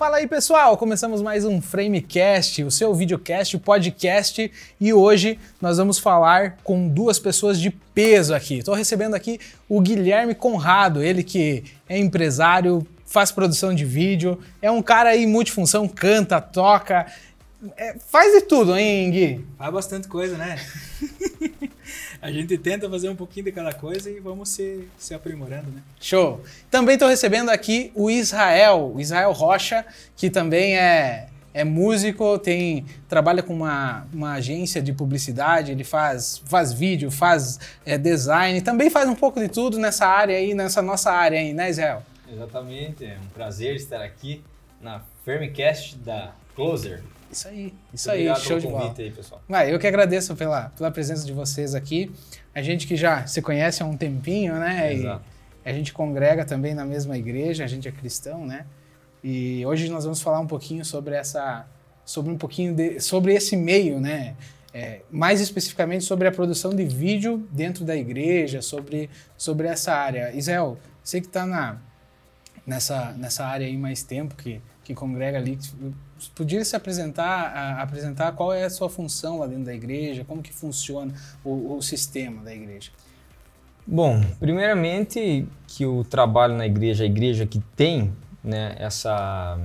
Fala aí pessoal, começamos mais um Framecast, o seu videocast, podcast, e hoje nós vamos falar com duas pessoas de peso aqui. Estou recebendo aqui o Guilherme Conrado, ele que é empresário, faz produção de vídeo, é um cara aí multifunção, canta, toca, é, faz de tudo, hein, Gui? Faz bastante coisa, né? a gente tenta fazer um pouquinho de cada coisa e vamos se, se aprimorando, né? Show! Também estou recebendo aqui o Israel, o Israel Rocha, que também é, é músico, tem trabalha com uma, uma agência de publicidade, ele faz, faz vídeo, faz é, design, também faz um pouco de tudo nessa área aí, nessa nossa área aí, né, Israel? Exatamente, é um prazer estar aqui na Firmcast da Closer. Isso aí, isso Muito aí, obrigado show de bola. convite aí, pessoal. Eu que agradeço pela, pela presença de vocês aqui. A gente que já se conhece há um tempinho, né? Exato. E a gente congrega também na mesma igreja, a gente é cristão, né? E hoje nós vamos falar um pouquinho sobre essa, sobre um pouquinho de, sobre esse meio, né? É, mais especificamente sobre a produção de vídeo dentro da igreja, sobre, sobre essa área. Israel, você que está na, nessa, nessa área aí mais tempo, que, que congrega ali, podia se apresentar, a- apresentar qual é a sua função lá dentro da igreja, como que funciona o, o sistema da igreja. Bom, primeiramente que o trabalho na igreja, a igreja que tem né, essa,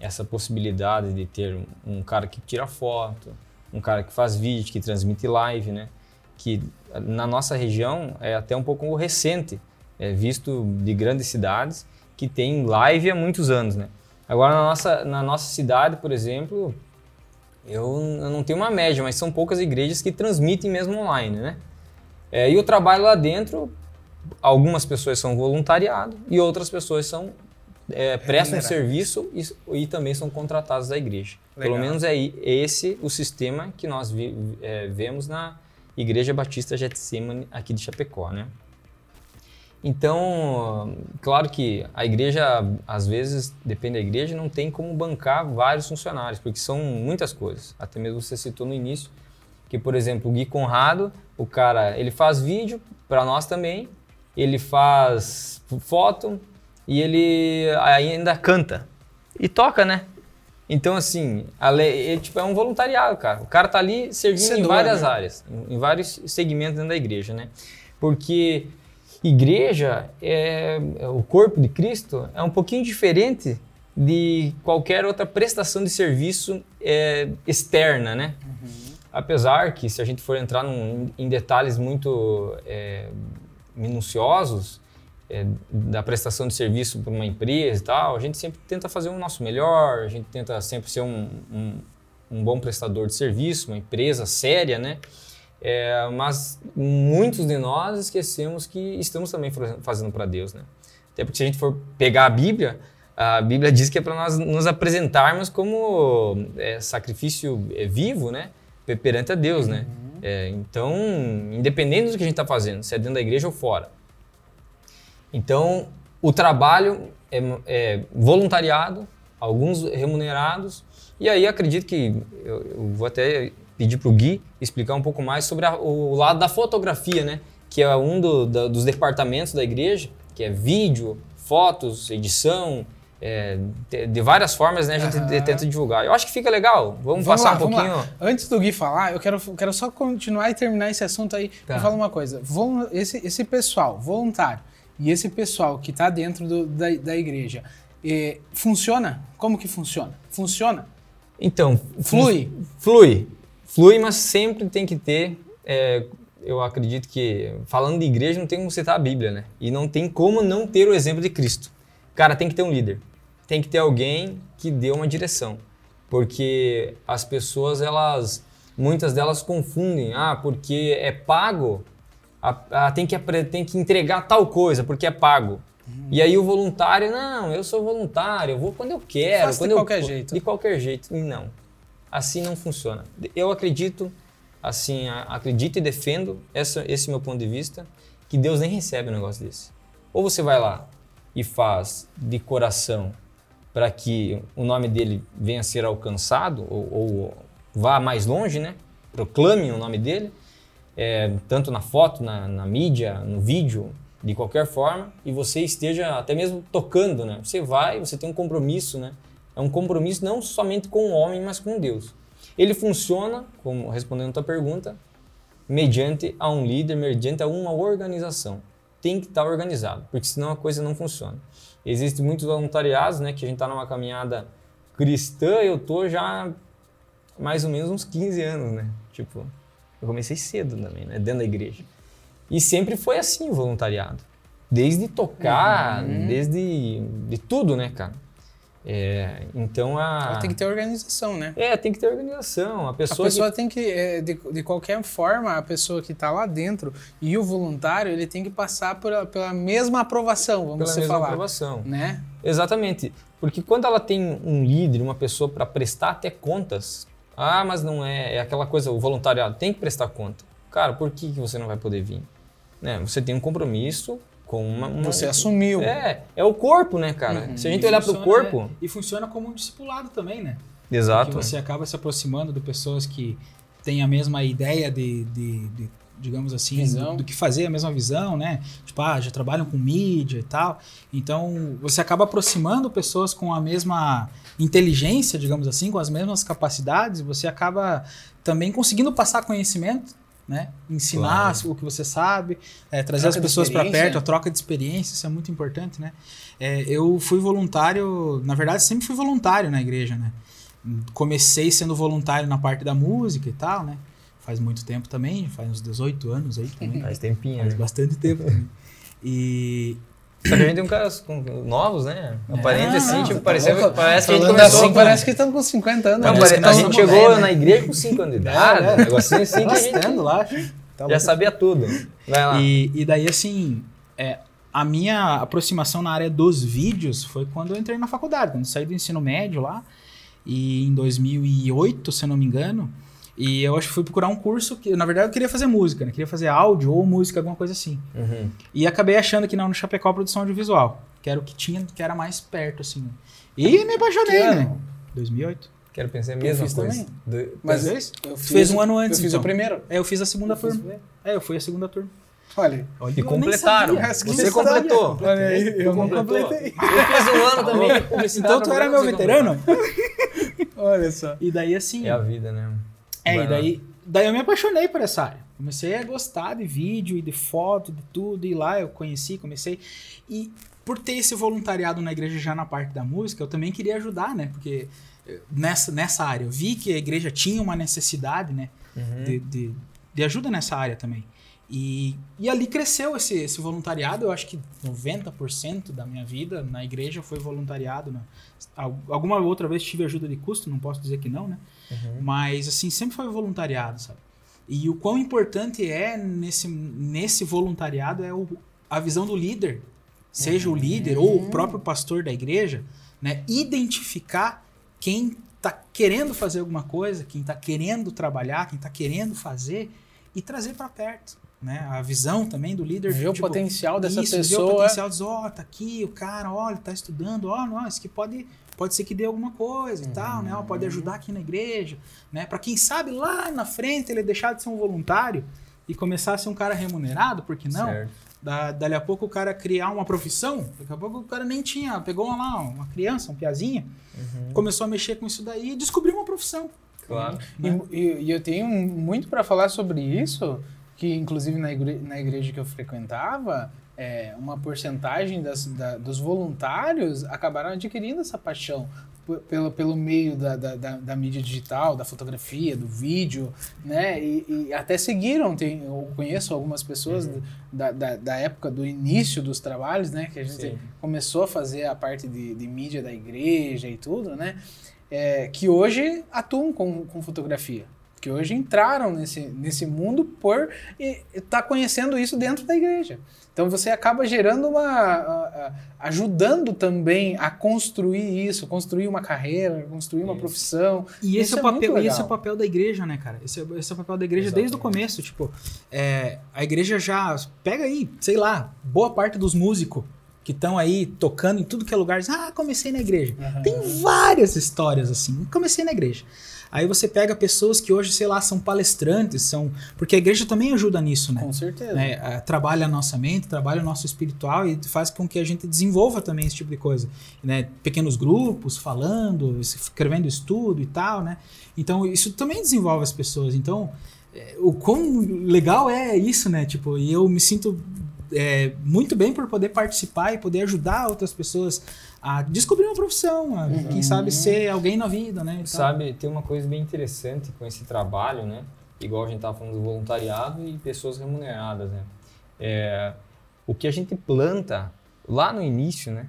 essa possibilidade de ter um cara que tira foto, um cara que faz vídeo, que transmite live, né? Que na nossa região é até um pouco recente, é visto de grandes cidades que tem live há muitos anos, né? Agora na nossa, na nossa cidade, por exemplo, eu, eu não tenho uma média, mas são poucas igrejas que transmitem mesmo online, né? É, e o trabalho lá dentro, algumas pessoas são voluntariado e outras pessoas são é, prestam serviço e, e também são contratadas da igreja. Legal. Pelo menos é i- esse o sistema que nós vi- é, vemos na Igreja Batista Getsemane aqui de Chapecó, né? Então, claro que a igreja, às vezes, depende da igreja, não tem como bancar vários funcionários, porque são muitas coisas. Até mesmo você citou no início que, por exemplo, o Gui Conrado, o cara, ele faz vídeo para nós também, ele faz foto e ele ainda canta e toca, né? Então, assim, ele tipo, é um voluntariado, cara. O cara tá ali servindo é em várias né? áreas, em, em vários segmentos dentro da igreja, né? Porque igreja, é, é o corpo de Cristo, é um pouquinho diferente de qualquer outra prestação de serviço é, externa, né? Apesar que, se a gente for entrar num- em detalhes muito é, minuciosos é, da prestação de serviço para uma empresa e tal, a gente sempre tenta fazer o nosso melhor, a gente tenta sempre ser um, um, um bom prestador de serviço, uma empresa séria, né? É, mas muitos de nós esquecemos que estamos também fazendo para Deus, né? Até porque se a gente for pegar a Bíblia, a Bíblia diz que é para nós nos apresentarmos como é, sacrifício é, vivo, né? Pe- Perante a Deus, né? É, então, independente do que a gente está fazendo, se é dentro da igreja ou fora. Então, o trabalho é, é voluntariado, alguns remunerados, e aí acredito que eu, eu vou até pedir para o Gui explicar um pouco mais sobre a- o lado da fotografia, né? Que é um do- da- dos departamentos da igreja, que é vídeo, fotos, edição, é, de, de várias formas, né? A gente Aham. tenta divulgar. Eu acho que fica legal. Vamos, passar lá, um vamos pouquinho. lá. Antes do Gui falar, eu quero, quero só continuar e terminar esse assunto aí. Tá. Me fala uma coisa. Volu- esse, esse pessoal voluntário e esse pessoal que está dentro do- da, da igreja, eh, funciona? Como que funciona? Funciona? Então, Flui? Flui. Flui, mas sempre tem que ter. é, eu acredito que, falando de igreja, não tem como citar a Bíblia, né? E não tem como não ter o exemplo de Cristo. Cara, tem que ter um líder. Tem que ter alguém que dê uma direção. Porque as pessoas, elas. Muitas delas confundem. Ah, porque é pago, a- ah, tem, que, tem que entregar tal coisa, porque é pago. E aí o voluntário, não, eu sou voluntário, eu vou quando eu quero. Faço de quando eu- qualquer jeito. De qualquer jeito. Não. Assim não funciona. Eu acredito, assim, acredito e defendo essa, esse meu ponto de vista, que Deus nem recebe um negócio desse. Ou você vai lá e faz de coração para que o nome dele venha a ser alcançado, ou, ou vá mais longe, né? Proclame o nome dele, é, tanto na foto, na, na mídia, no vídeo, de qualquer forma, e você esteja até mesmo tocando, né? Você vai, você tem um compromisso, né? É um compromisso não somente com o homem, mas com Deus. Ele funciona, como respondendo a tua pergunta, mediante a um líder, mediante a uma organização. Tem que estar organizado, porque senão a coisa não funciona. Existem muitos voluntariados, né, que a gente está numa caminhada cristã, eu tô já mais ou menos uns 15 anos, né? Tipo, eu comecei cedo também, né, dentro da igreja. E sempre foi assim o voluntariado. Desde tocar, uhum. desde de tudo, né, cara? É, então a. Tem que ter organização, né? É, tem que ter organização. A pessoa, a pessoa que... tem que, é, de, de qualquer forma, a pessoa que está lá dentro e o voluntário, ele tem que passar por, pela mesma aprovação, vamos pela mesma falar. aprovação. Né? Exatamente. Porque quando ela tem um líder, uma pessoa para prestar até contas, ah, mas não é, é aquela coisa, o voluntariado tem que prestar conta. Cara, por que, que você não vai poder vir? Né? Você tem um compromisso com uma, uma, Você assumiu. É, é o corpo, né, cara? Uhum. Se a gente e olhar para o corpo. É, e funciona como um discipulado também, né? Exato. Porque você acaba se aproximando de pessoas que têm a mesma ideia de, de, de digamos assim, do, do, que fazer, a mesma visão, né? Tipo, ah, já trabalham com mídia e tal. Então, você acaba aproximando pessoas com a mesma inteligência, digamos assim, com as mesmas capacidades, você acaba também conseguindo passar conhecimento né? Ensinar claro. o que você sabe, é, trazer troca as pessoas para perto, a troca de experiência, isso é muito importante, né? É, eu fui voluntário, na verdade, sempre fui voluntário na igreja, né? Comecei sendo voluntário na parte da música e tal, né? Faz muito tempo também, faz uns 18 anos aí também. faz tempinho, Faz né? bastante tempo também. E, só que a gente tem um caras novos, né? Aparente é, assim, tipo, parece, tá parece que a gente começou. Assim, parece que estamos com 50 anos. Não, né? parece, a gente chegou né? na igreja com 5 anos de idade, é, é. um negocinho assim que a gente lá, tá já sabia tudo. Vai lá. E, e daí, assim, é, a minha aproximação na área dos vídeos foi quando eu entrei na faculdade, quando saí do ensino médio lá. E em 2008, se eu não me engano, e eu acho que fui procurar um curso que, na verdade, eu queria fazer música, né? Queria fazer áudio ou música, alguma coisa assim. Uhum. E acabei achando que não, no Chapecó produção audiovisual, que era o que tinha, que era mais perto, assim. E me apaixonei, né? 2008. Quero pensar a mesma eu coisa. Do, Mas eu fiz, fez um ano antes. Eu fiz então. o primeiro. É, eu fiz a segunda eu turma. É, eu fui a segunda turma. Olha, Olha e completaram. Você completou. Olha aí, eu não completei. Eu fiz um ano também. Então tu era meu veterano? Olha só. E daí assim. É a vida, né? É, e daí daí eu me apaixonei por essa área. Comecei a gostar de vídeo e de foto, de tudo, e lá eu conheci, comecei. E por ter esse voluntariado na igreja já na parte da música, eu também queria ajudar, né? Porque eh, nessa, nessa área eu vi que a igreja tinha uma necessidade, né? Uhum. De, de, de, ajuda nessa área também. E, e ali cresceu esse, esse voluntariado. Eu acho que 90% da minha vida na igreja foi voluntariado. Né? Alguma outra vez tive ajuda de custo, não posso dizer que não, né? Uhum. Mas, assim, sempre foi voluntariado, sabe? E o quão importante é nesse, nesse voluntariado é o, a visão do líder, seja uhum. o líder ou o próprio pastor da igreja, né? Identificar quem está querendo fazer alguma coisa, quem está querendo trabalhar, quem está querendo fazer e trazer para perto. Né? A visão também do líder. Ver tipo, o potencial dessa isso, pessoa. Ver o potencial, diz, ó, oh, tá aqui, o cara, olha, tá estudando, ó, oh, não, isso que pode pode ser que dê alguma coisa uhum. e tal, né? Pode ajudar aqui na igreja, né? Para quem sabe lá na frente ele deixar de ser um voluntário e começar a ser um cara remunerado, por que não? Certo. Da, dali a pouco o cara criar uma profissão, daqui a pouco o cara nem tinha, pegou lá uma criança, um piazinha, uhum. começou a mexer com isso daí e descobriu uma profissão. Claro. Né? E, e, e, eu tenho muito para falar sobre isso, que inclusive na igreja, na igreja que eu frequentava, é, uma porcentagem das, da, dos voluntários acabaram adquirindo essa paixão pelo, pelo meio da, da, da, da mídia digital, da fotografia, do vídeo, né? E, e até seguiram, tem, eu conheço algumas pessoas uhum. da, da, da, época do início dos trabalhos, né? Que a gente Sim. começou a fazer a parte de, de mídia da igreja e tudo, né? É, que hoje atuam com, com fotografia que hoje entraram nesse, nesse mundo por estar tá conhecendo isso dentro da igreja. Então você acaba gerando uma. ajudando também a construir isso, construir uma carreira, construir uma profissão. E esse, é, o é papel, e esse é o papel da igreja, né, cara? Esse é, esse é o papel da igreja Exatamente. desde o começo. Tipo, é, a igreja já. Pega aí, sei lá, boa parte dos músicos que estão aí tocando em tudo que é lugar. dizem, Ah, comecei na igreja. Aham. Tem várias histórias assim. Comecei na igreja. Aí você pega pessoas que hoje, sei lá, são palestrantes, são. Porque a igreja também ajuda nisso, né? Com certeza. ah, trabalha a nossa mente, trabalha o nosso espiritual e faz com que a gente desenvolva também esse tipo de coisa. Né? Pequenos grupos, falando, escrevendo estudo e tal, né? Então, isso também desenvolve as pessoas. Então, é, o quão legal é isso, né? Tipo, e eu me sinto é, muito bem por poder participar e poder ajudar outras pessoas a descobrir uma profissão, a, quem sabe ser alguém na vida, né? e tal. Sabe, tem uma coisa bem interessante com esse trabalho, né? Igual a gente estava falando do voluntariado e pessoas remuneradas, né? É, o que a gente planta lá no início, né?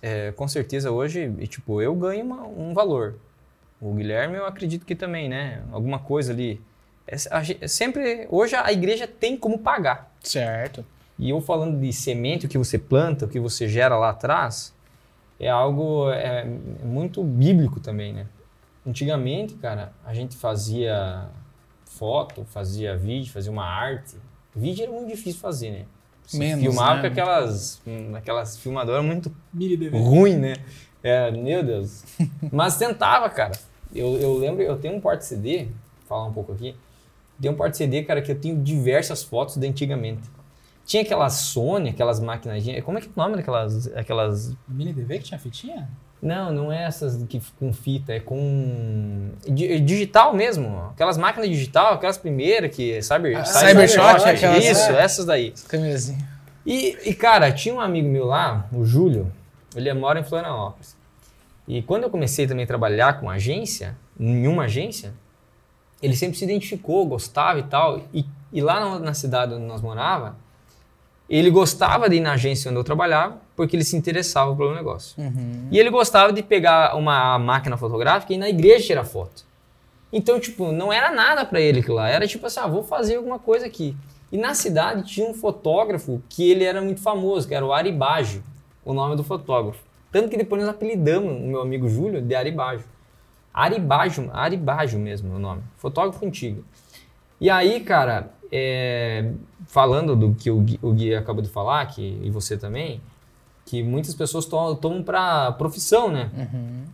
É, com certeza hoje, tipo, eu ganho uma- um valor. O Guilherme, eu acredito que também, né? Alguma coisa ali. É, a gente- sempre, hoje a igreja tem como pagar. Certo. E eu falando de semente, o que você planta, o que você gera lá atrás, é algo é, muito bíblico também, né? Antigamente, cara, a gente fazia foto, fazia vídeo, fazia uma arte. Vídeo era muito difícil fazer, né? Você Menos, filmava né? com aquelas, hum, aquelas filmadoras muito ruim, né? É, meu Deus. Mas tentava, cara. Eu, eu lembro, eu tenho um porta-CD, vou falar um pouco aqui. Tem um porta-CD, cara, que eu tenho diversas fotos de antigamente. Tinha aquelas Sony, aquelas máquinas. Como é que é o nome daquelas. Aquelas. Mini DV que tinha fitinha? Não, não é essas que com fita, é com. di- digital mesmo. Aquelas máquinas digital, aquelas primeiras que. Sabe, Ah, Cybershot, aquelas- Isso, é. essas daí. Camisinha. E, e, cara, tinha um amigo meu lá, o Júlio, ele mora em Florianópolis. E quando eu comecei também a trabalhar com agência, em uma agência, ele sempre se identificou, gostava e tal. E, e lá na, na cidade onde nós morava, ele gostava de ir na agência onde eu trabalhava, porque ele se interessava pelo negócio. Uhum. E ele gostava de pegar uma máquina fotográfica e ir na igreja tirar foto. Então, tipo, não era nada pra ele aquilo lá. Era tipo assim, ah, vou fazer alguma coisa aqui. E na cidade tinha um fotógrafo que ele era muito famoso, que era o Ari Baggio, o nome do fotógrafo. Tanto que depois nós apelidamos o meu amigo Júlio de Ari Baggio. Ari Baggio, Ari Baggio mesmo é o nome. Fotógrafo antigo. E aí, cara, é, falando do que o Gui, o Gui acabou de falar, que, e você também, que muitas pessoas tomam, pra profissão, né? Uhum.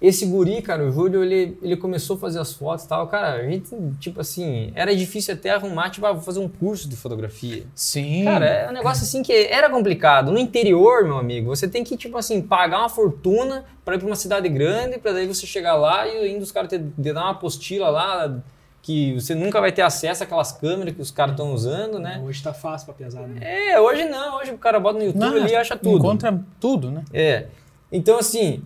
Esse guri, cara, o Júlio, ele, ele começou a fazer as fotos e tal. Cara, a gente, tipo assim, era difícil até arrumar, tipo, ah, vou fazer um curso de fotografia. Sim. Cara, é um negócio assim que era complicado. No interior, meu amigo, você tem que, tipo assim, pagar uma fortuna pra ir pra uma cidade grande, pra daí você chegar lá e ainda os caras te, te dar uma apostila lá que você nunca vai ter acesso àquelas câmeras que os caras estão usando, né? Hoje tá fácil pra pesar, né? É, hoje não. Hoje o cara bota no YouTube Não, ali e acha tudo. Encontra tudo, né? É. Então, assim,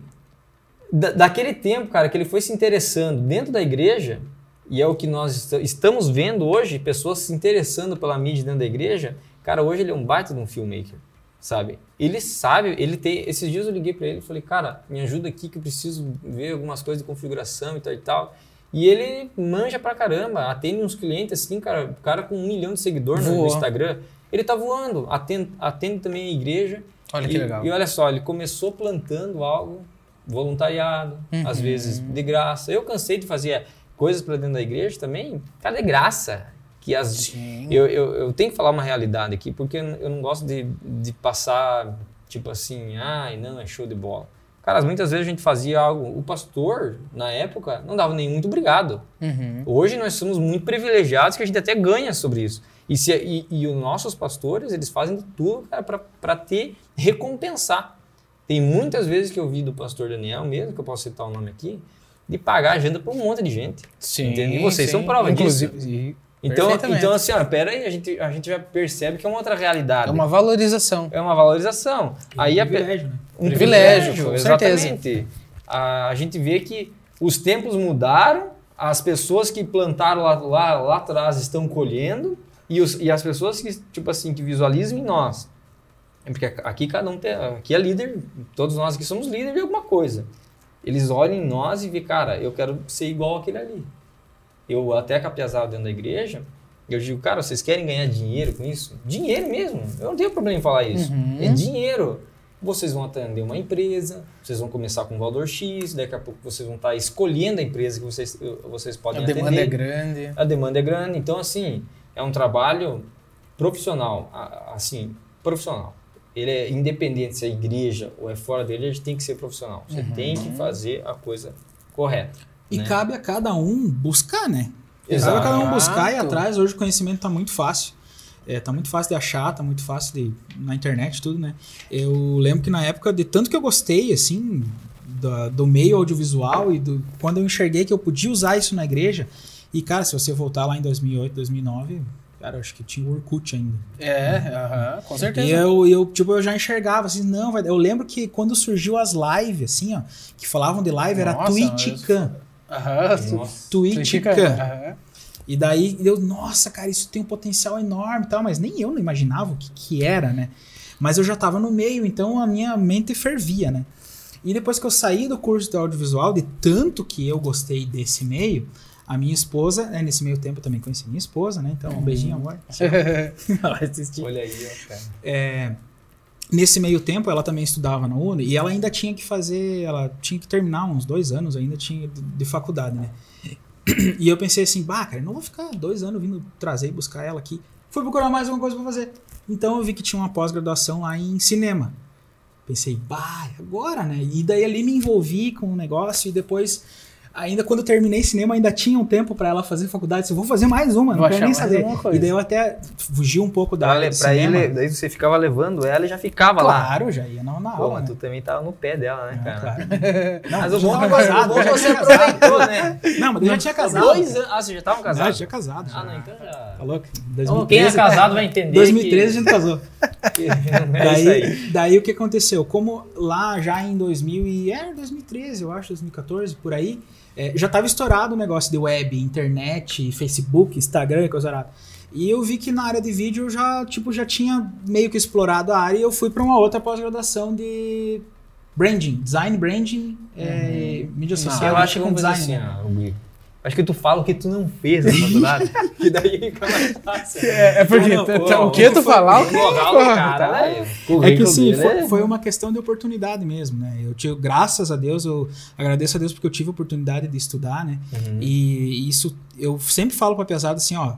da- daquele tempo, cara, que ele foi se interessando dentro da igreja, e é o que nós est- estamos vendo hoje, pessoas se interessando pela mídia dentro da igreja, cara, hoje ele é um baita de um filmmaker, sabe? Ele sabe, ele tem. Esses dias eu liguei pra ele e falei, cara, me ajuda aqui que eu preciso ver algumas coisas de configuração e tal e tal. E ele manja pra caramba, atende uns clientes assim, cara, o cara com um milhão de seguidores no- no. Instagram. Ele tá voando, atende, atende também a igreja. Olha que E- legal. E olha só, ele começou plantando algo voluntariado, Uhum. às vezes de graça. Eu cansei de fazer coisas para dentro da igreja também, cara, de graça. Que as, eu, eu, eu tenho que falar uma realidade aqui, porque eu não- gosto de, de passar, tipo assim, ai, não, é show de bola. Cara, muitas vezes a gente fazia algo, o pastor, na época, não dava nem muito obrigado. Uhum. Hoje nós somos muito privilegiados que a gente até ganha sobre isso. E, se, e, e os nossos pastores, eles fazem de tudo para te recompensar. Tem muitas vezes que eu vi do pastor Daniel mesmo, que eu posso citar o nome aqui, de pagar agenda para um monte de gente. Sim. Entende? E vocês sim. são prova disso. Inclusive, e- Então, então assim, ó, pera aí, a gente, a gente já percebe que é uma outra realidade. É uma valorização. É uma valorização. Aí a, pe- privilégio, né? Um Privilégio, certeza. exatamente. A, a gente vê que os tempos mudaram, as pessoas que plantaram lá, lá, lá atrás estão colhendo, e, os, e as pessoas que, tipo assim, que visualizam em nós. É Porque aqui cada um tem, aqui é líder, todos nós aqui somos líderes de alguma coisa. Eles olham em nós e veem, cara, eu quero ser igual aquele ali. Eu até capiazava dentro da igreja, eu digo, cara, vocês querem ganhar dinheiro com isso? Dinheiro mesmo. Eu não tenho problema em falar isso. Uhum. É dinheiro. Vocês vão atender uma empresa, vocês vão começar com um valor X, daqui a pouco vocês vão estar escolhendo a empresa que vocês, vocês A podem demanda atender. é grande. A demanda é grande. Então, assim, é um trabalho profissional. a- Assim, profissional. ele é independente se é igreja ou é fora dele, a gente tem que ser profissional. Você tem que fazer a coisa correta. E né? cabe a cada um buscar, né? Exato. Cabe a cada um buscar e atrás. Hoje o conhecimento tá muito fácil. É, tá muito fácil de achar, tá muito fácil de na internet tudo, né? Eu lembro que na época de tanto que eu gostei assim da- do meio audiovisual e do quando eu enxerguei que eu podia usar isso na igreja. E cara, se você voltar lá em 2008, 2009, cara, acho que tinha o Orkut ainda. É, aham, com certeza. E eu, eu, tipo, eu já enxergava, assim, não, vai. Eu lembro que quando surgiu as lives, assim, ó, que falavam de live, era Nossa, Twitchcam. Aham. Twitchcam. Aham. E daí eu, nossa, cara, isso tem um potencial enorme e tal, mas nem eu não imaginava o que, que era, né? Mas eu já tava no meio, então a minha mente fervia, né? E depois que eu saí do curso de audiovisual, de tanto que eu gostei desse meio, a minha esposa, né, nesse meio tempo eu também conheci minha esposa, né? Então, um beijinho, amor. Ela vai assistir. Olha aí, ó, cara. É, nesse meio tempo, ela também estudava na Uni e ela ainda tinha que fazer, ela tinha que terminar uns dois anos ainda tinha de, de faculdade, né? E eu pensei assim, bah, cara, não vou ficar dois anos vindo trazer e buscar ela aqui. Fui procurar mais alguma coisa pra fazer. Então eu vi que tinha uma pós-graduação lá em cinema. Pensei, bah, agora, né? E daí ali me envolvi com o negócio e depois, ainda quando eu terminei cinema, ainda tinha um tempo pra ela fazer faculdade. Eu vou fazer mais uma, Vou não quero nem saber. E daí eu até fugi um pouco da área pra ele, daí você ficava levando ela e já ficava lá. Claro, já ia na, na Pô, aula. mas né? tu também tava no pé dela, né, Ah, cara? claro. Não, Mas o bom, tava é que- o casado, bom já que você tinha casado. aproveitou, né? Não, mas eu já tinha casado. Dois anos. Ah, você já estavam Já, casados? já casado. Já. Ah, não, então já. Tá louco? Então, quem é 2013, casado vai entender. 2013 a gente casou. que, que é daí, daí o que aconteceu? Como lá já em 2000 e é 2013, eu acho, 2014, por aí, é, já tava estourado o negócio de web, internet, Facebook, Instagram e coisa arada. E eu vi que na área de vídeo eu já, tipo, já tinha meio que explorado a área e eu fui para uma outra pós-graduação de branding, design branding, é, mídia social. Eu acho que vamos design. assim, Gui. Acho que tu fala o que tu não fez na faculdade, que daí fica mais fácil. É, é porque Não, não, t- pô, t- o que tu falar, o que cara, tá? né? O É que assim, dele foi, é- foi uma questão de oportunidade mesmo, né? Eu tive, graças a Deus, eu agradeço a Deus porque eu tive a oportunidade de estudar, né? Uhum. E isso, eu sempre falo pra pesada assim, ó,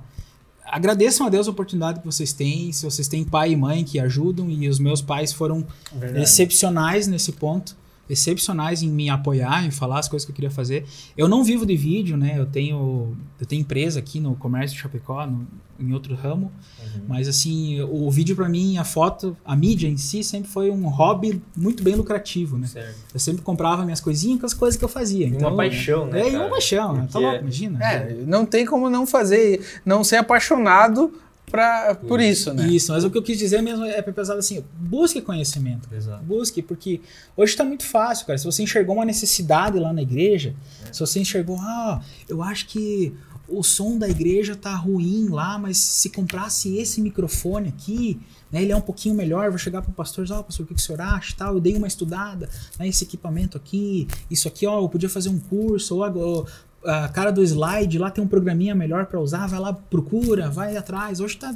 agradeçam a Deus a oportunidade que vocês têm, se vocês têm pai e mãe que ajudam, e os meus pais foram Verdade. excepcionais nesse ponto, excepcionais em me apoiar, em falar as coisas que eu queria fazer. Eu não vivo de vídeo, né? Eu tenho, eu tenho empresa aqui no comércio de Chapecó, no- em outro ramo, Uhum. mas assim, o vídeo pra mim, a foto, a mídia em si sempre foi um hobby muito bem lucrativo, né? Certo. Eu sempre comprava minhas coisinhas com as coisas que eu fazia. Então, uma paixão, né? É, e cara? uma paixão, né? tá Porque- louco, imagina. É, não tem como não fazer, não ser apaixonado pra, por isso, né? Isso, mas o que eu quis dizer mesmo é pesado assim, busque conhecimento. Exato. Busque, porque hoje está muito fácil, cara. Se você enxergou uma necessidade lá na igreja, É. se você enxergou, ah, eu acho que o som da igreja tá ruim lá, mas se comprasse esse microfone aqui, né, ele é um pouquinho melhor, vou chegar pro pastor e dizer, ó, pastor, o que, que o senhor acha? Tal, eu dei uma estudada, né, esse equipamento aqui, isso aqui, ó, eu podia fazer um curso, ou agora, a cara do slide, lá tem um programinha melhor para usar, vai lá, procura, vai atrás. Hoje tá,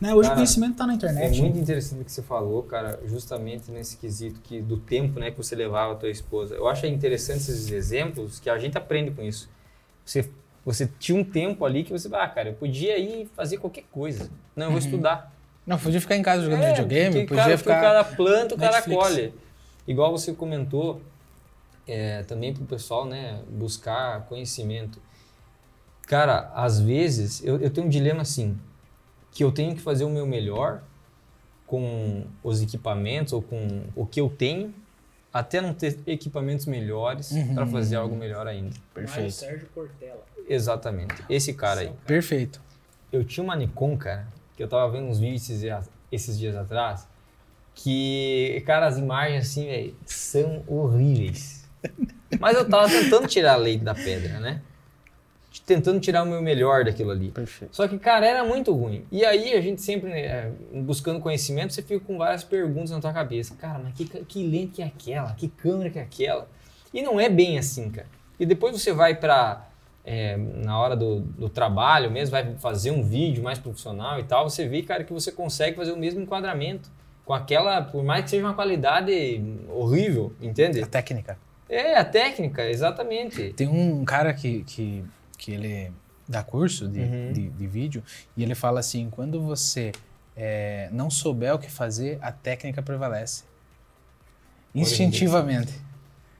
né, hoje Cara, o conhecimento tá na É internet. muito né? interessante o que você falou, cara, justamente nesse quesito que do tempo, né, que você levava a tua esposa. Eu acho interessante esses exemplos que a gente aprende com isso. Você você tinha um tempo ali que você, ah, cara, eu podia ir fazer qualquer coisa. Não, eu vou estudar. Não, podia ficar em casa jogando É, videogame, porque, podia cara, ficar. O cara planta, o cara Netflix. colhe. Igual você comentou, é, também pro pessoal, né, buscar conhecimento. Cara, às vezes, eu, eu tenho um dilema assim, que eu tenho que fazer o meu melhor com os equipamentos ou com o que eu tenho, até não ter equipamentos melhores Uhum. para fazer algo melhor ainda. Perfeito. Sérgio Portela. Exatamente. Esse cara aí. Perfeito. Eu tinha uma Nikon, cara, que eu tava vendo uns vídeos esses dias, esses dias atrás, que, cara, as imagens assim, velho, são horríveis. Mas eu tava tentando tirar a leite da pedra, né? Tentando tirar o meu melhor daquilo ali. Perfeito. Só que, cara, era muito ruim. E aí a gente sempre, né, buscando conhecimento, você fica com várias perguntas na tua cabeça. Cara, mas que, que lente que é aquela? Que câmera que é aquela? E não é bem assim, cara. E depois você vai pra. é, na hora do, do trabalho mesmo, vai fazer um vídeo mais profissional e tal, você vê, cara, que você consegue fazer o mesmo enquadramento. Com aquela, por mais que seja uma qualidade horrível, entende? A técnica. É, a técnica, exatamente. Tem um cara que, que, que ele dá curso de, Uhum. de, de vídeo e ele fala assim, quando você é, não souber o que fazer, a técnica prevalece. Instintivamente.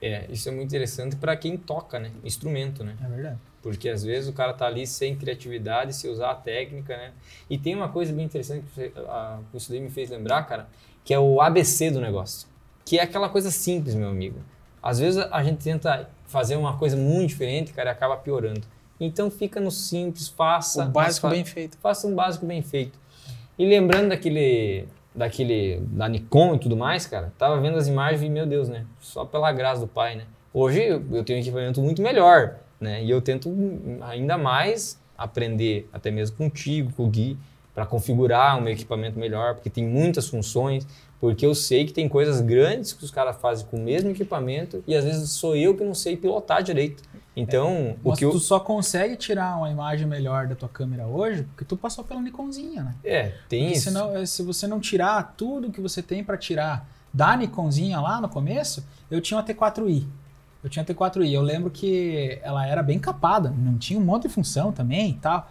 É, isso é muito interessante para quem toca, né? Instrumento, né? É verdade. Porque às vezes o cara tá ali sem criatividade, se usar a técnica, né? E tem uma coisa bem interessante que você, a, isso daí me fez lembrar, cara, que é o ABC do negócio. Que é aquela coisa simples, meu amigo. Às vezes a gente tenta fazer uma coisa muito diferente, cara, e acaba piorando. Então fica no simples, faça. O básico mas fa- bem feito. Faça um básico bem feito. E lembrando daquele, daquele, da Nikon e tudo mais, cara, tava vendo as imagens e, meu Deus, né? Só pela graça do pai, né? Hoje eu eu tenho um equipamento muito melhor, né? E eu tento ainda mais aprender, até mesmo contigo, com o Gui, para configurar um equipamento melhor, porque tem muitas funções, porque eu sei que tem coisas grandes que os caras fazem com o mesmo equipamento e às vezes sou eu que não sei pilotar direito. Então, o Mas que eu... tu só consegue tirar uma imagem melhor da tua câmera hoje porque tu passou pela Nikonzinha, né? É, tem Porque isso. senão, eh, se você não tirar tudo que você tem para tirar da Nikonzinha lá no começo, eu tinha uma T4i. Eu tinha a T4i. Eu lembro que ela era bem capada, não tinha um monte de função também e tal.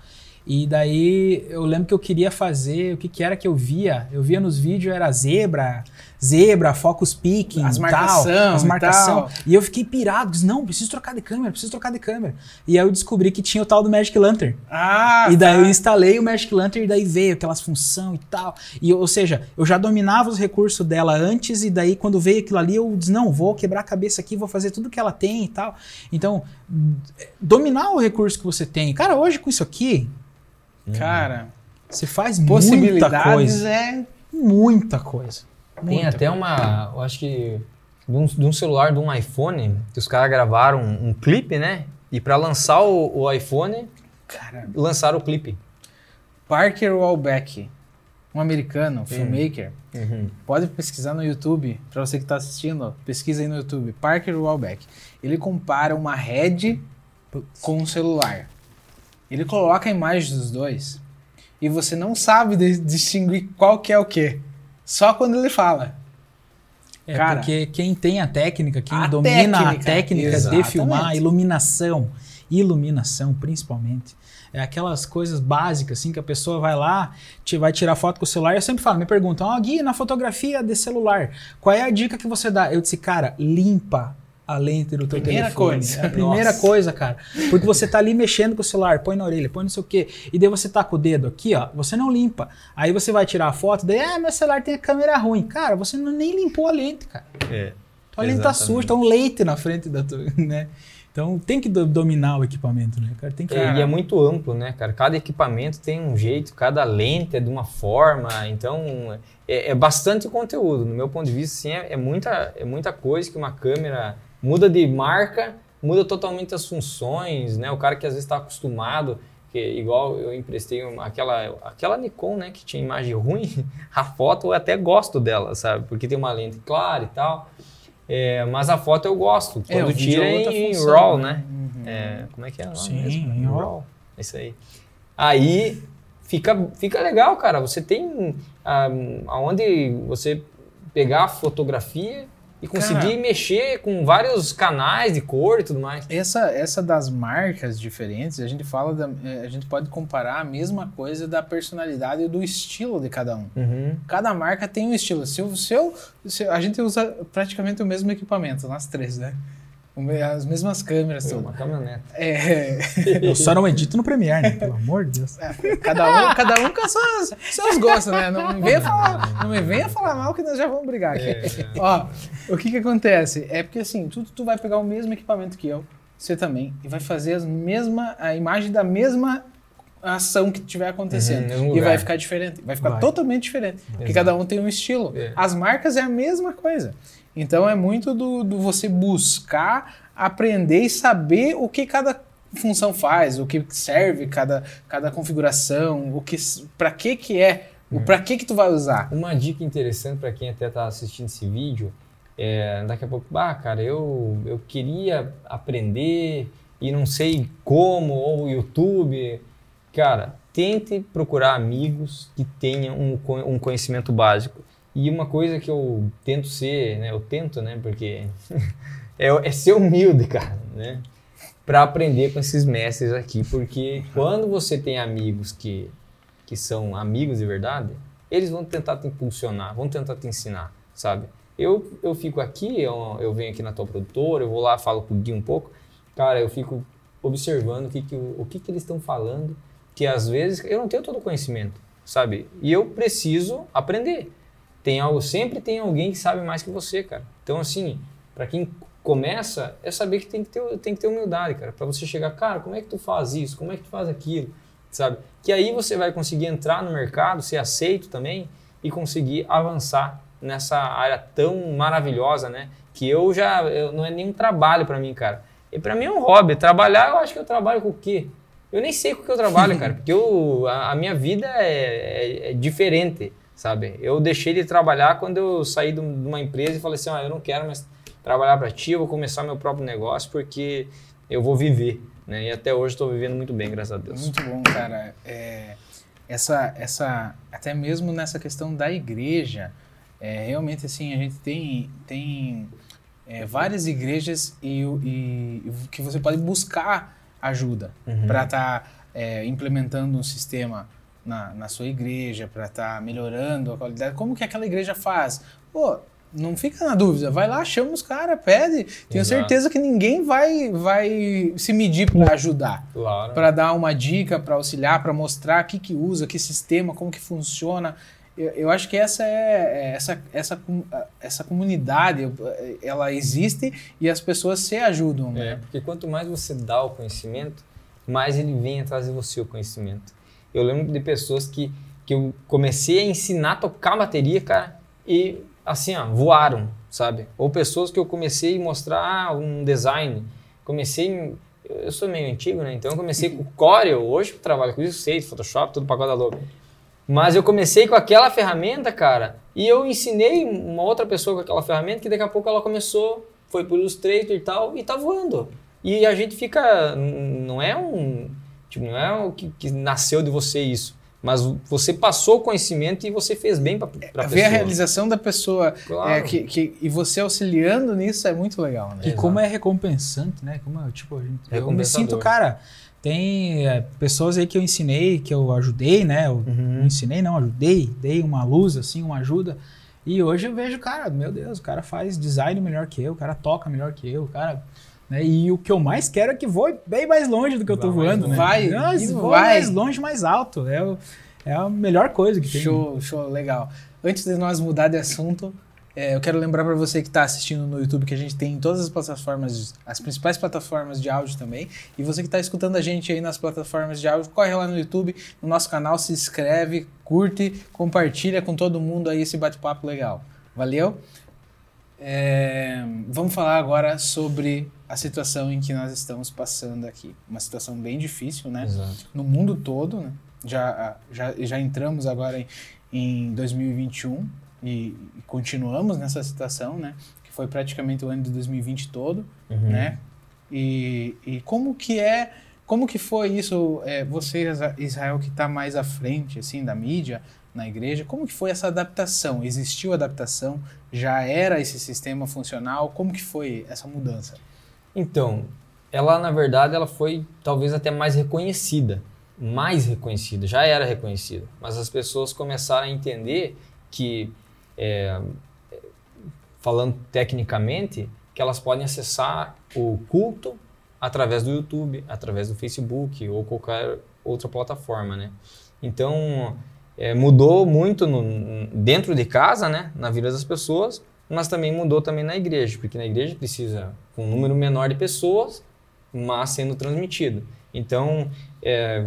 E daí eu lembro que eu queria fazer, o que, que era que eu via? Eu via nos vídeos, era zebra, zebra, focus picking, As e marcação tal, as e marcação. tal. E eu fiquei pirado, disse, não, preciso trocar de câmera, preciso trocar de câmera. E aí eu descobri que tinha o tal do Magic Lantern. Ah, E daí tá. eu instalei o Magic Lantern e daí veio aquelas funções e tal. E, ou seja, eu já dominava os recursos dela antes e daí quando veio aquilo ali eu disse, não, vou quebrar a cabeça aqui, vou fazer tudo que ela tem e tal. Então, dominar o recurso que você tem. Cara, hoje com isso aqui, Cara, você faz muita possibilidades coisa. é. Muita coisa. Tem Muita até uma, eu acho que de um, de um celular, de um iPhone, que os caras gravaram um, um clipe, né? E para lançar o, o iPhone, Cara, lançaram o clipe. Parker Wallbeck, um americano, filmmaker. Uhum. Pode pesquisar no YouTube, para você que está assistindo, pesquisa aí no YouTube, Parker Wallbeck. Ele compara uma Red com um celular. Ele coloca a imagem dos dois e você não sabe distinguir qual que é o que. Só quando ele fala. É Cara, porque quem tem a técnica, quem a domina a técnica, técnica de exatamente. filmar, iluminação, iluminação principalmente, é aquelas coisas básicas assim que a pessoa vai lá, te, vai tirar foto com o celular. Eu sempre falo, me perguntam, ó, Gui, na fotografia de celular, qual é a dica que você dá? Eu disse, cara, limpa a lente do teu Primeira telefone. coisa. É a primeira Nossa. coisa, cara. Porque você tá ali mexendo com o celular, põe na orelha, põe não sei o quê, e daí você tá com o dedo aqui, ó, você não limpa. Aí você vai tirar a foto, daí, ah, meu celular tem a câmera ruim. Cara, você não, nem limpou a lente, cara. É. Tua lente tá suja, tá um leite na frente da tua, né? Então tem que do- dominar o equipamento, né? Cara, tem que. É, e é muito amplo, né, cara? Cada equipamento tem um jeito, cada lente é de uma forma, então é, é bastante conteúdo. No meu ponto de vista, sim, é, é muita, é muita coisa que uma câmera muda de marca, muda totalmente as funções, né? O cara que às vezes está acostumado, que igual eu emprestei uma- aquela, aquela Nikon, né, que tinha imagem ruim, a foto eu até gosto dela, sabe? Porque tem uma lente clara e tal. É, mas a foto eu gosto. É, Quando tira é outra em função, RAW, né? né? É, como é que é o nome Sim, mesmo? em RAW. É Isso aí. Aí fica, fica legal, cara. Você tem ah, aonde você pegar a fotografia e conseguir Cara. mexer com vários canais de cor e tudo mais. Essa, essa das marcas diferentes, a gente fala, da, eh, a gente pode comparar a mesma coisa da personalidade e do estilo de cada um. Uhum. Cada marca tem um estilo. Se o seu, se- a gente usa praticamente o mesmo equipamento, nós três, né? As mesmas câmeras, tudo. Uma caminhonete. É, Eu só não edito no Premiere, né? Pelo amor de Deus. cada um, cada um com seus, seus gostos, né? Não me, venha falar, não me venha falar mal que nós já vamos brigar aqui. É. Ó, o que que acontece? É porque assim, tu, tu vai pegar o mesmo equipamento que eu, você também, e vai fazer as mesma, a imagem da mesma ação que estiver acontecendo. Uhum, e vai ficar diferente. Vai ficar Vai. totalmente diferente. Porque Exato. cada um tem um estilo. É. As marcas é a mesma coisa. Então é muito do, do você buscar, aprender e saber o que cada função faz, o que serve cada, cada configuração, o que para que que é, o para que que tu vai usar. Uma dica interessante para quem até tá assistindo esse vídeo é daqui a pouco, ah, cara, eu, eu queria aprender e não sei como, ou YouTube. Cara, tente procurar amigos que tenham um, um conhecimento básico. E uma coisa que eu tento ser, né? Eu tento, né? Porque é, é ser humilde, cara, né? Para aprender com esses mestres aqui, porque quando você tem amigos que, que são amigos de verdade, eles vão tentar te impulsionar, vão tentar te ensinar, sabe? Eu, eu fico aqui, eu, eu venho aqui na tua produtora, eu vou lá, falo com o Gui um pouco, cara, eu fico observando o que, que, o que, que eles estão falando, que às vezes eu não tenho todo o conhecimento, sabe? E eu preciso aprender. Tem algo, sempre tem alguém que sabe mais que você, cara. Então, assim, para quem começa, é saber que tem que ter, tem que ter humildade, cara. Para você chegar, cara, como é que tu faz isso? Como é que tu faz aquilo? Sabe? Que aí você vai conseguir entrar no mercado, ser aceito também e conseguir avançar nessa área tão maravilhosa, né? Que eu já, eu, não é nenhum trabalho para mim, cara. E para mim é um hobby. Trabalhar, eu acho que eu trabalho com o quê? Eu nem sei com o que eu trabalho, cara, porque eu, a, a minha vida é, é, é, diferente, sabe? Eu deixei de trabalhar quando eu saí de uma empresa e falei assim, ah, eu não quero mais trabalhar para ti, eu vou começar meu próprio negócio porque eu vou viver, né? E até hoje estou vivendo muito bem, graças a Deus. Muito bom, cara. É, essa, essa, até mesmo nessa questão da igreja, é, realmente assim a gente tem, tem é, várias igrejas e, e, que você pode buscar ajuda uhum. para estar tá, é, implementando um sistema na, na sua igreja, para estar tá melhorando a qualidade. Como que aquela igreja faz? Pô, não fica na dúvida, vai lá, chama os caras, pede. Tenho Exato. certeza que ninguém vai, vai se medir para ajudar. Claro. Para dar uma dica, para auxiliar, para mostrar o que, que usa, que sistema, como que funciona. Eu, eu acho que essa é, é essa, essa, essa comunidade, ela existe e as pessoas se ajudam. Né? É, porque quanto mais você dá o conhecimento, mais ele vem atrás de você o conhecimento. Eu lembro de pessoas que, que eu comecei a ensinar a tocar bateria, cara, e assim, ó, voaram, sabe? Ou pessoas que eu comecei a mostrar um design, comecei, eu sou meio antigo, né? Então eu comecei com Corel, hoje eu trabalho com isso, sei, Photoshop, tudo pacote da Adobe. Mas eu comecei com aquela ferramenta, cara, e eu ensinei uma outra pessoa com aquela ferramenta que daqui a pouco ela começou, foi pro Illustrator e tal, e tá voando. E a gente fica, não é um, tipo, não é o que, que nasceu de você isso. Mas você passou o conhecimento e você fez bem para a pessoa. Ver a realização da pessoa claro. é, que, que, e você auxiliando nisso é muito legal. Né? E Exato. como é recompensante, né? Como, tipo, eu me sinto, cara. Tem é, pessoas aí que eu ensinei, que eu ajudei, né? Eu uhum. não ensinei, não, ajudei, dei uma luz, assim, uma ajuda. E hoje eu vejo, cara, meu Deus, o cara faz design melhor que eu, o cara toca melhor que eu, o cara né? E o que eu mais quero é que voe bem mais longe do que eu estou voando. Né? Vai, Mas, voe vai. mais longe, mais alto. É, o, é a melhor coisa que tem. Show, show, legal. Antes de nós mudar de assunto, é, eu quero lembrar para você que está assistindo no YouTube que a gente tem em todas as plataformas, as principais plataformas de áudio também. E você que está escutando a gente aí nas plataformas de áudio, corre lá no YouTube, no nosso canal, se inscreve, curte, compartilha com todo mundo aí esse bate-papo legal. Valeu? É, vamos falar agora sobre a situação em que nós estamos passando aqui. Uma situação bem difícil, né? Exato. No mundo todo, né? Já, já, já entramos agora em, em 2021 e, e, continuamos nessa situação, né? Que foi praticamente o ano de 2020 todo, uhum. né? E, e como que é, como que foi isso? É, você, Israel, que está mais à frente, assim, da mídia, na igreja. Como que foi essa adaptação? Existiu adaptação? Já era esse sistema funcional? Como que foi essa mudança? Então, ela na verdade ela foi talvez até mais reconhecida, mais reconhecida, já era reconhecida, mas as pessoas começaram a entender que, é, falando tecnicamente, que elas podem acessar o culto através do YouTube, através do Facebook ou qualquer outra plataforma, né? Então, é, mudou muito no, dentro de casa, né, na vida das pessoas, mas também mudou também na igreja, porque na igreja precisa com um número menor de pessoas, mas sendo transmitido. Então, é,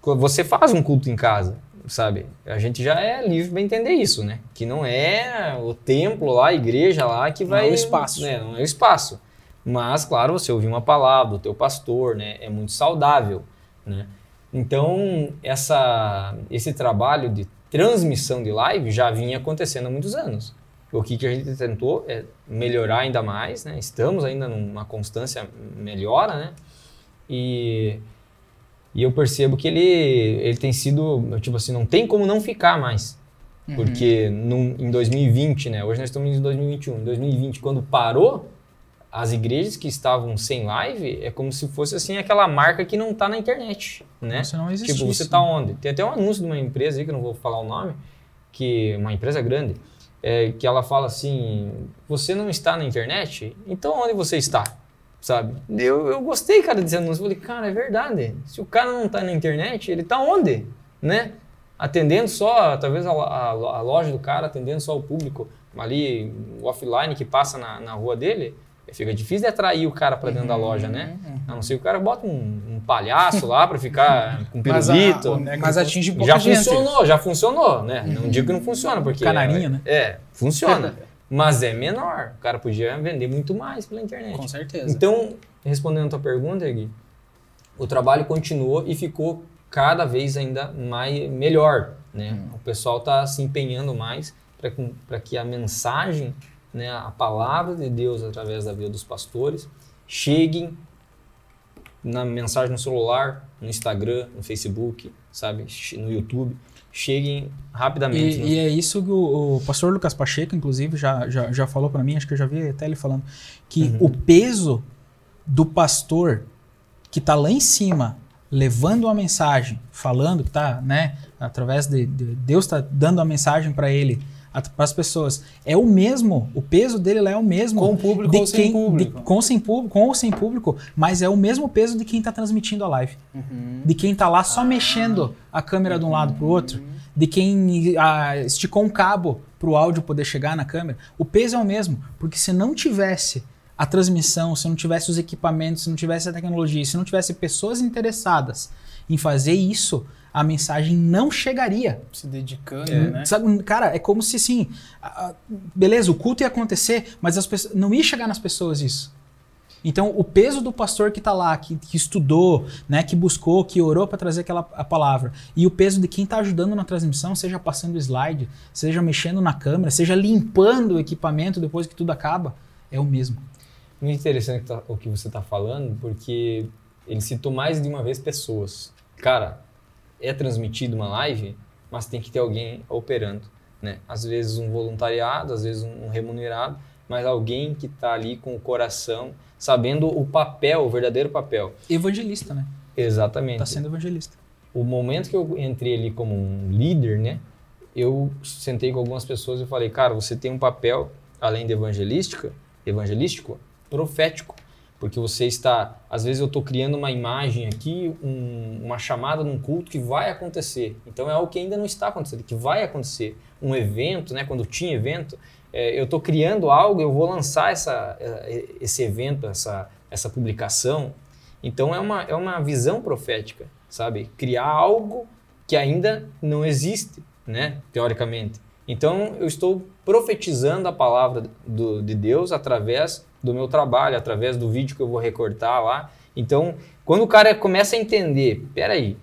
você faz um culto em casa, sabe? A gente já é livre para entender isso, né? Que não é o templo lá, a igreja lá que vai... Não é o espaço. Né? Não é o espaço. Mas, claro, você ouvir uma palavra do teu pastor, né? É muito saudável, né? Então, essa, esse trabalho de transmissão de live já vinha acontecendo há muitos anos. O que, que a gente tentou é melhorar ainda mais, né? Estamos ainda numa constância melhora, né? E, e eu percebo que ele, ele tem sido, tipo assim, não tem como não ficar mais. Uhum. Porque no, em 2020, né? Hoje nós estamos em 2021. Em 2020, quando parou, as igrejas que estavam sem live é como se fosse assim aquela marca que não está na internet, né? Você não existe. Tipo, você está onde? Tem até um anúncio de uma empresa aí que eu não vou falar o nome, que uma empresa grande, é, que ela fala assim: você não está na internet? Então onde você está? Sabe? Eu, eu gostei, cara, desse anúncio. Falei, cara, é verdade. Se o cara não está na internet, ele está onde? Né? Atendendo só, talvez a, a, a, loja do cara, atendendo só o público ali, o offline que passa na, na rua dele. Fica difícil de atrair o cara para dentro uhum, da loja, né? Uhum. A não ser que o cara bota um, um palhaço lá para ficar com pirulito. Mas, a, mas atinge pouca Já gente. funcionou, já funcionou, né? Uhum. Não digo que não funciona, porque... Canarinha, é, né? É, funciona. mas é menor. O cara podia vender muito mais pela internet. Com certeza. Então, respondendo a tua pergunta, Gui, o trabalho continuou e ficou cada vez ainda mais melhor, né? Hum. O pessoal está se empenhando mais para que a mensagem né, a palavra de Deus através da vida dos pastores cheguem na mensagem no celular, no Instagram, no Facebook, sabe, no YouTube, cheguem rapidamente. E, no... e é isso que o, o, pastor Lucas Pacheco, inclusive, já, já, já falou para mim, acho que eu já vi até ele falando, que uhum. o peso do pastor que está lá em cima, levando uma mensagem, falando que está, né, através de, de Deus está dando a mensagem para ele, para as pessoas. É o mesmo, o peso dele lá é o mesmo. Com o público de ou quem, sem público. De, com, sem público. Com ou sem público, mas é o mesmo peso de quem está transmitindo a live. Uhum. De quem está lá só ah. mexendo a câmera de um lado para o outro. De quem ah, esticou um cabo para o áudio poder chegar na câmera. O peso é o mesmo, porque se não tivesse a transmissão, se não tivesse os equipamentos, se não tivesse a tecnologia, se não tivesse pessoas interessadas em fazer isso, a mensagem não chegaria. Se dedicando, é. né? Sabe, cara, é como se assim, a, beleza, o culto ia acontecer, mas as pessoas, não ia chegar nas pessoas isso. Então, o peso do pastor que está lá, que, que, estudou, né, que buscou, que orou para trazer aquela a palavra, e o peso de quem está ajudando na transmissão, seja passando o slide, seja mexendo na câmera, seja limpando o equipamento depois que tudo acaba, é o mesmo. Muito interessante o que você está falando, porque ele citou mais de uma vez pessoas. Cara, é transmitido uma live, mas tem que ter alguém operando, né? Às vezes um voluntariado, às vezes um remunerado, mas alguém que está ali com o coração, sabendo o papel, o verdadeiro papel. Evangelista, né? Exatamente. Está sendo evangelista. O momento que eu entrei ali como um líder, né? Eu sentei com algumas pessoas e falei, cara, você tem um papel, além de evangelística, evangelístico, profético porque você está, às vezes eu estou criando uma imagem aqui, um, uma chamada num culto que vai acontecer. Então é algo que ainda não está acontecendo, que vai acontecer. Um evento, né? Quando tinha evento, é, eu estou criando algo, eu vou lançar essa, é, esse evento, essa, essa publicação. Então é uma, é uma visão profética, sabe? Criar algo que ainda não existe, né? Teoricamente. Então eu estou profetizando a palavra do, de Deus através do meu trabalho, através do vídeo que eu vou recortar lá. Então, quando o cara começa a entender, peraí,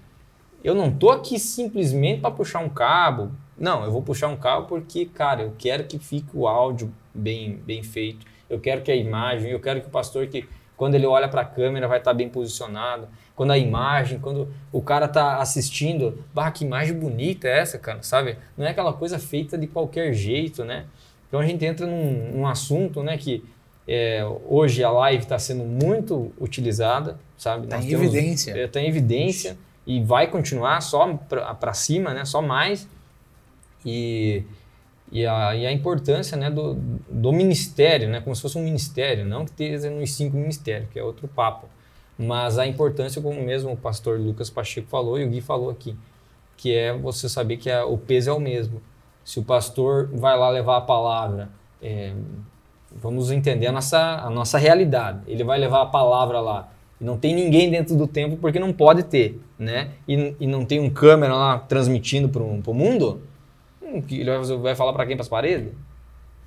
eu não tô aqui simplesmente para puxar um cabo. Não, eu vou puxar um cabo porque, cara, eu quero que fique o áudio bem, bem feito. Eu quero que a imagem, eu quero que o pastor que quando ele olha para a câmera vai estar tá bem posicionado. Quando a imagem, quando o cara tá assistindo, bah, que imagem bonita é essa, cara, sabe? Não é aquela coisa feita de qualquer jeito, né? Então a gente entra num, num assunto, né, que é, hoje a live está sendo muito utilizada, sabe? Está em temos, evidência. Está é, em evidência e vai continuar só para cima, né? Só mais. E, e, a, e a importância né, do, do ministério, né? Como se fosse um ministério, não que esteja nos cinco ministérios, que é outro papo. Mas a importância, como mesmo o pastor Lucas Pacheco falou e o Gui falou aqui, que é você saber que a, o peso é o mesmo. Se o pastor vai lá levar a palavra, é, vamos entender a nossa, a nossa realidade. Ele vai levar a palavra lá. Não tem ninguém dentro do templo porque não pode ter, né? E, e não tem um câmera lá transmitindo para o mundo. Hum, ele vai, vai falar para quem? Para as paredes?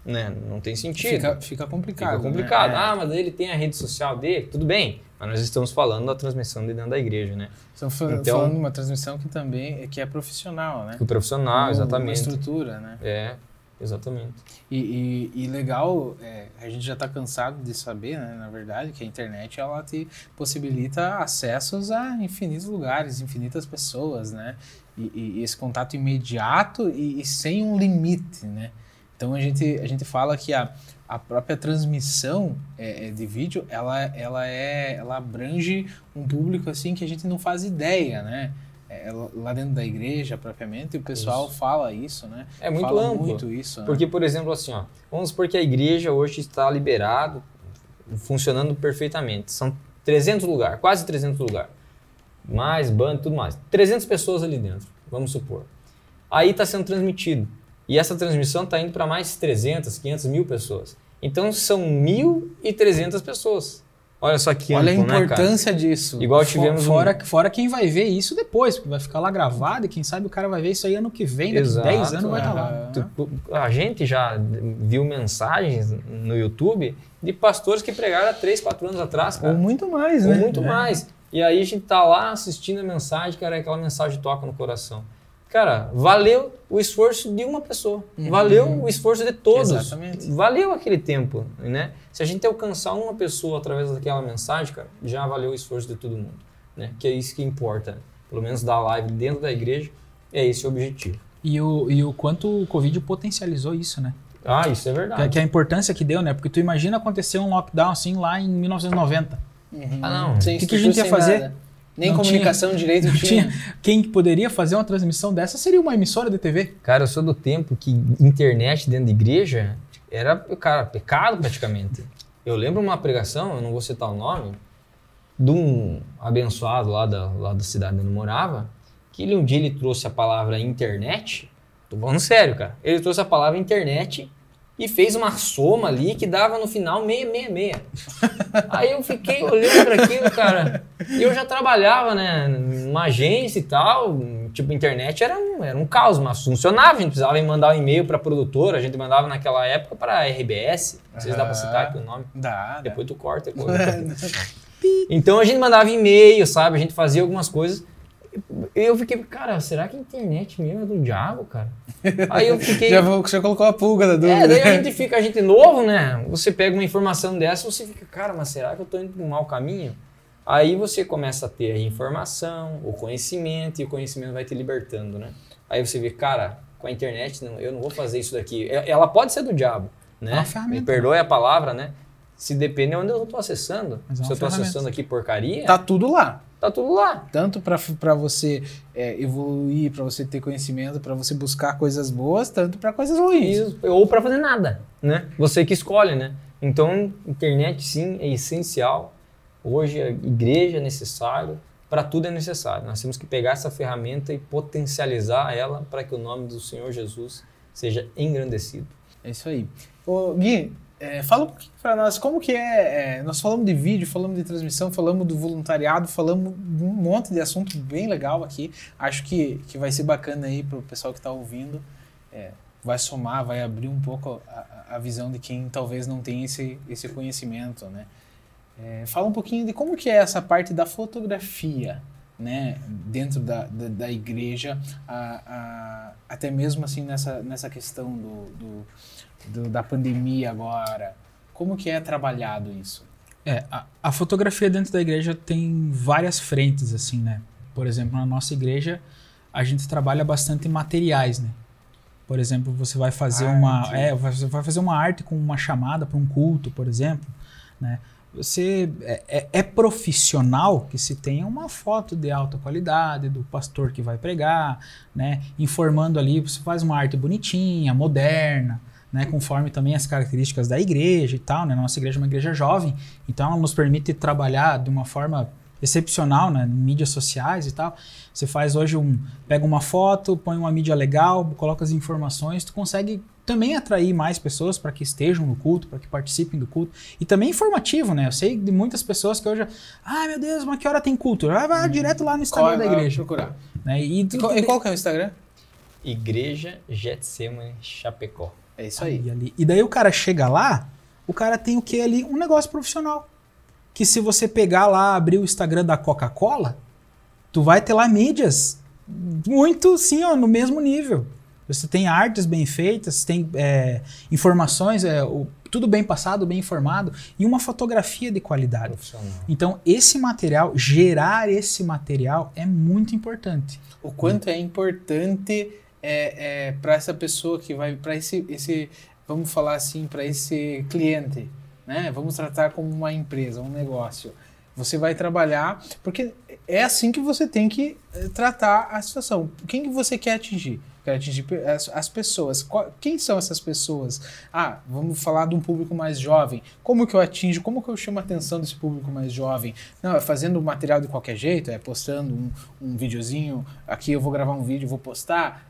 Né? Não tem sentido. Fica, fica complicado. Fica complicado. Né? Ah, mas ele tem a rede social dele. Tudo bem. Mas nós estamos falando da transmissão de dentro da igreja, né? Estamos então, falando de uma transmissão que também é, que é profissional, né? Que é profissional, exatamente. Uma estrutura, né? É. Exatamente. E, e, e legal, é, a gente já está cansado de saber, né, na verdade, que a internet ela te possibilita acessos a infinitos lugares, infinitas pessoas, né? E, e esse contato imediato e, sem um limite, né? Então a gente, a gente fala que a, a própria transmissão é, é, de vídeo ela, ela, é, ela abrange um público assim que a gente não faz ideia, né? é, lá dentro da igreja propriamente, e o pessoal isso. fala isso, né? É muito fala amplo. Muito isso, né? Porque, por exemplo, assim, ó, vamos supor que a igreja hoje está liberado, funcionando perfeitamente. São 300 lugares, quase 300 lugares. Mais banda tudo mais. 300 pessoas ali dentro, vamos supor. Aí está sendo transmitido. E essa transmissão está indo para mais 300, 500 mil pessoas. Então são 1.300 pessoas. Olha só que Olha amplo, a importância né, disso. Igual tivemos fora, um... fora quem vai ver isso depois, porque vai ficar lá gravado e quem sabe o cara vai ver isso aí ano que vem, daqui Exato, 10 anos vai estar tá lá. A gente já viu mensagens no YouTube de pastores que pregaram há 3, 4 anos atrás, cara. Ou muito mais, Ou né? muito é. mais. E aí a gente tá lá assistindo a mensagem, cara, aquela mensagem toca no coração. Cara, valeu o esforço de uma pessoa. Uhum. Valeu o esforço de todos. Exatamente. Valeu aquele tempo, né? Se a gente alcançar uma pessoa através daquela mensagem, cara, já valeu o esforço de todo mundo, né? Que é isso que importa. Pelo menos da live dentro da igreja, é esse o objetivo. E o, e o quanto o Covid potencializou isso, né? Ah, isso é verdade. Que, que a importância que deu, né? Porque tu imagina acontecer um lockdown assim lá em 1990. Uhum. Ah, não. O que, que a gente ia fazer? Nada. Nem não comunicação tinha, direito tinha. tinha. Quem poderia fazer uma transmissão dessa seria uma emissora de TV. Cara, eu sou do tempo que internet dentro de igreja era, cara, pecado praticamente. Eu lembro uma pregação, eu não vou citar o nome, de um abençoado lá da, lá da cidade onde eu morava, que ele um dia ele trouxe a palavra internet. Tô falando sério, cara. Ele trouxe a palavra internet e fez uma soma ali que dava no final 666. Aí eu fiquei olhando para aquilo, cara. E eu já trabalhava, né, numa agência e tal. Tipo, internet era um, era um caos, mas funcionava. A gente precisava mandar um e-mail para produtora. A gente mandava naquela época para a RBS. Não sei se dá para citar aqui o nome. Dá. Depois tu corta. então a gente mandava e-mail, sabe? A gente fazia algumas coisas eu fiquei, cara, será que a internet mesmo é do diabo, cara? Aí eu fiquei. já, já colocou a pulga da dúvida. É, daí a gente fica, a gente novo, né? Você pega uma informação dessa, você fica, cara, mas será que eu tô indo para um mau caminho? Aí você começa a ter a informação, o conhecimento, e o conhecimento vai te libertando, né? Aí você vê, cara, com a internet, não, eu não vou fazer isso daqui. É, ela pode ser do diabo, né? É Me perdoe a palavra, né? Se depende de onde eu estou acessando. É Se eu estou acessando aqui porcaria. Tá tudo lá. Tá tudo lá. Tanto para você é, evoluir, para você ter conhecimento, para você buscar coisas boas, tanto para coisas ruins. Isso. Ou para fazer nada, né? Você que escolhe, né? Então, internet sim é essencial. Hoje a igreja é necessário, para tudo é necessário. Nós temos que pegar essa ferramenta e potencializar ela para que o nome do Senhor Jesus seja engrandecido. É isso aí. Ô, Gui, é, fala um pouquinho para nós como que é, é, Nós falamos de vídeo, falamos de transmissão, falamos do voluntariado, falamos de um monte de assunto bem legal aqui. Acho que, que vai ser bacana aí para o pessoal que está ouvindo. É, vai somar, vai abrir um pouco a, a, visão de quem talvez não tenha esse, esse conhecimento, né? É, fala um pouquinho de como que é essa parte da fotografia, né? Dentro da, da, da igreja, a, a, até mesmo assim nessa, nessa questão do, do do, da pandemia agora? Como que é trabalhado isso? É, a, a, fotografia dentro da igreja tem várias frentes, assim, né? Por exemplo, na nossa igreja, a gente trabalha bastante materiais, né? Por exemplo, você vai fazer arte. uma, é, você vai fazer uma arte com uma chamada para um culto, por exemplo, né? Você é, é, é, profissional que se tenha uma foto de alta qualidade do pastor que vai pregar, né? Informando ali, você faz uma arte bonitinha, moderna, né, conforme também as características da igreja e tal, né? Nossa igreja é uma igreja jovem, então ela nos permite trabalhar de uma forma excepcional, né, em mídias sociais e tal. Você faz hoje um, pega uma foto, põe uma mídia legal, coloca as informações, tu consegue também atrair mais pessoas para que estejam no culto, para que participem do culto. E também informativo, né? Eu sei de muitas pessoas que hoje, ai meu Deus, mas que hora tem culto? Vai, vai hum. direto lá no Instagram qual, da igreja. Procurar. Né? E, e, qual, e qual que é o Instagram? Igreja Getsemane Chapecó. É isso aí. Ali. E daí o cara chega lá, o cara tem o que ali? Um negócio profissional. Que se você pegar lá, abrir o Instagram da Coca-Cola, tu vai ter lá mídias muito, sim, ó, no mesmo nível. Você tem artes bem feitas, tem é, informações, é, o, tudo bem passado, bem informado e uma fotografia de qualidade. Então, esse material, gerar esse material é muito importante. O quanto é importante é, é para essa pessoa que vai, para esse, esse, vamos falar assim, para esse cliente, né? Vamos tratar como uma empresa, um negócio. Você vai trabalhar, porque é assim que você tem que eh, tratar a situação. Quem que você quer atingir? Quer atingir as, as pessoas. Qual- quem são essas pessoas? Ah, vamos falar de um público mais jovem. Como que eu atinjo? Como que eu chamo a atenção desse público mais jovem? Não, é fazendo material de qualquer jeito? É postando um, um videozinho? Aqui eu vou gravar um vídeo vou postar?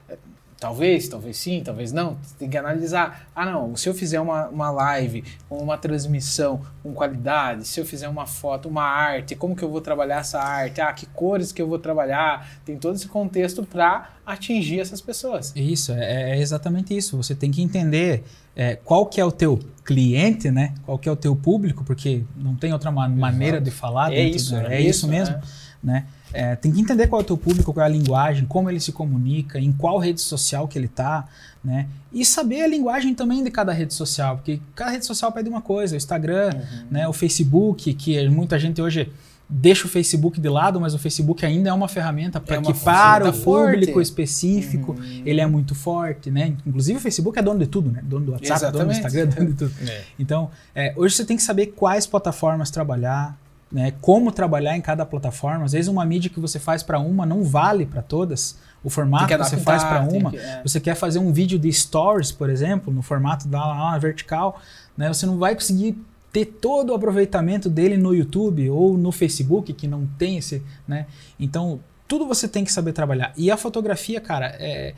É, Talvez, talvez sim, talvez não. Tem que analisar. Ah, não, se eu fizer uma, uma live, uma transmissão com qualidade, se eu fizer uma foto, uma arte, como que eu vou trabalhar essa arte? Ah, que cores que eu vou trabalhar? Tem todo esse contexto para atingir essas pessoas. Isso, é, é exatamente isso. Você tem que entender é, qual que é o teu cliente, né? Qual que é o teu público, porque não tem outra ma- maneira de falar. É dentro isso, da- né? é isso Isso, mesmo, é. né? É, tem que entender qual é o teu público, qual é a linguagem, como ele se comunica, em qual rede social que ele tá, né? E saber a linguagem também de cada rede social, porque cada rede social pede uma coisa, o Instagram, Uhum. né, o Facebook, que muita gente hoje deixa o Facebook de lado, mas o Facebook ainda é uma ferramenta para É que para o ferramenta forte. público específico Uhum. ele é muito forte, né? Inclusive o Facebook é dono de tudo, né? Dono do WhatsApp, dono do Exatamente. Instagram, dono de tudo. Então, é, hoje você tem que saber quais plataformas trabalhar, né? Como trabalhar em cada plataforma. Às vezes uma mídia que você faz para uma não vale para todas. O formato que, que você faz para uma, que- é. você quer fazer um vídeo de stories, por exemplo, no formato da lá, vertical, né? Você não vai conseguir ter todo o aproveitamento dele no YouTube ou no Facebook, que não tem esse, né? Então, tudo você tem que saber trabalhar. E a fotografia, cara, é,